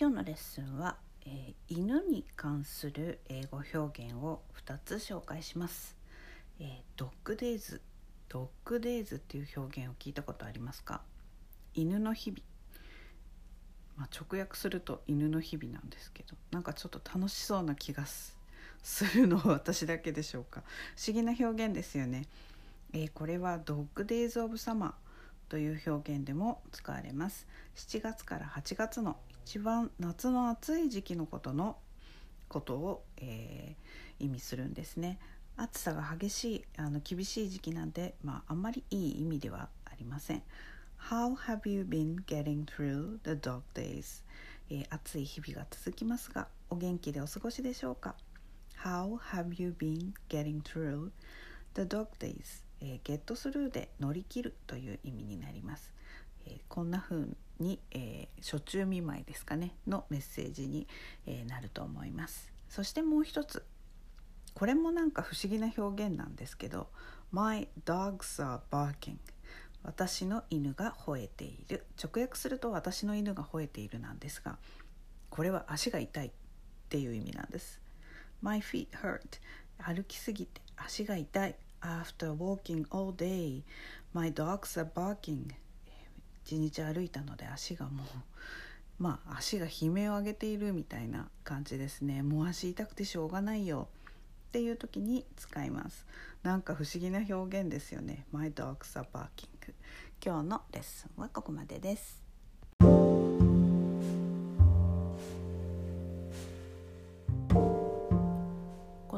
今日のレッスンは、えー、犬に関する英語表現を2つ紹介します、えー、ドッグデイズ。ドッグデイズっていう表現を聞いたことありますか？犬の日々。まあ、直訳すると犬の日々なんですけどなんかちょっと楽しそうな気がするのは私だけでしょうか。不思議な表現ですよね、えー、これはドッグデイズ・オブ・サマー。という表現でも使われます7月から8月の一番夏の暑い時期のことのことを、えー、意味するんですね。暑さが激しいあの厳しい時期なんで、まあ、あんまりいい意味ではありません。How have you been getting through the dog days? えー、暑い日々が続きますがお元気でお過ごしでしょうか？How have you been getting through the dog days? えー、ゲットスルーで乗り切るという意味になります。えー、こんな風に、えー、初中見舞いですかねのメッセージに、えー、なると思います。そしてもう一つこれもなんか不思議な表現なんですけど「My dogs are barking」私の犬が吠えている。直訳すると私の犬が吠えているなんですがこれは足が痛いっていう意味なんです。My feet hurt 歩きすぎて足が痛い。After walking all day my dogs are barking. 一日歩いたので足がもうまあ足が悲鳴を上げているみたいな感じですね。もう足痛くてしょうがないよ。っていう時に使います。なんか不思議な表現ですよね。My dogs are barking. 今日のレッスンはここまでです。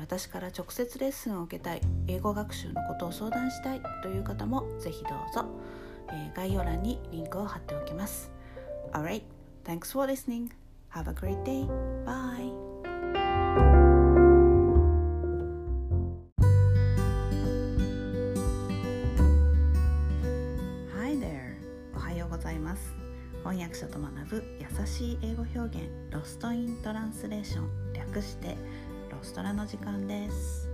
私から直接レッスンを受けたい英語学習のことを相談したいという方もぜひどうぞ概要欄にリンクを貼っておきます Alright, thanks for listening. Have a great day. Bye. Hi there. おはようございます。翻訳者と学ぶ優しい英語表現ロストイントランスレーション略してストラの時間です。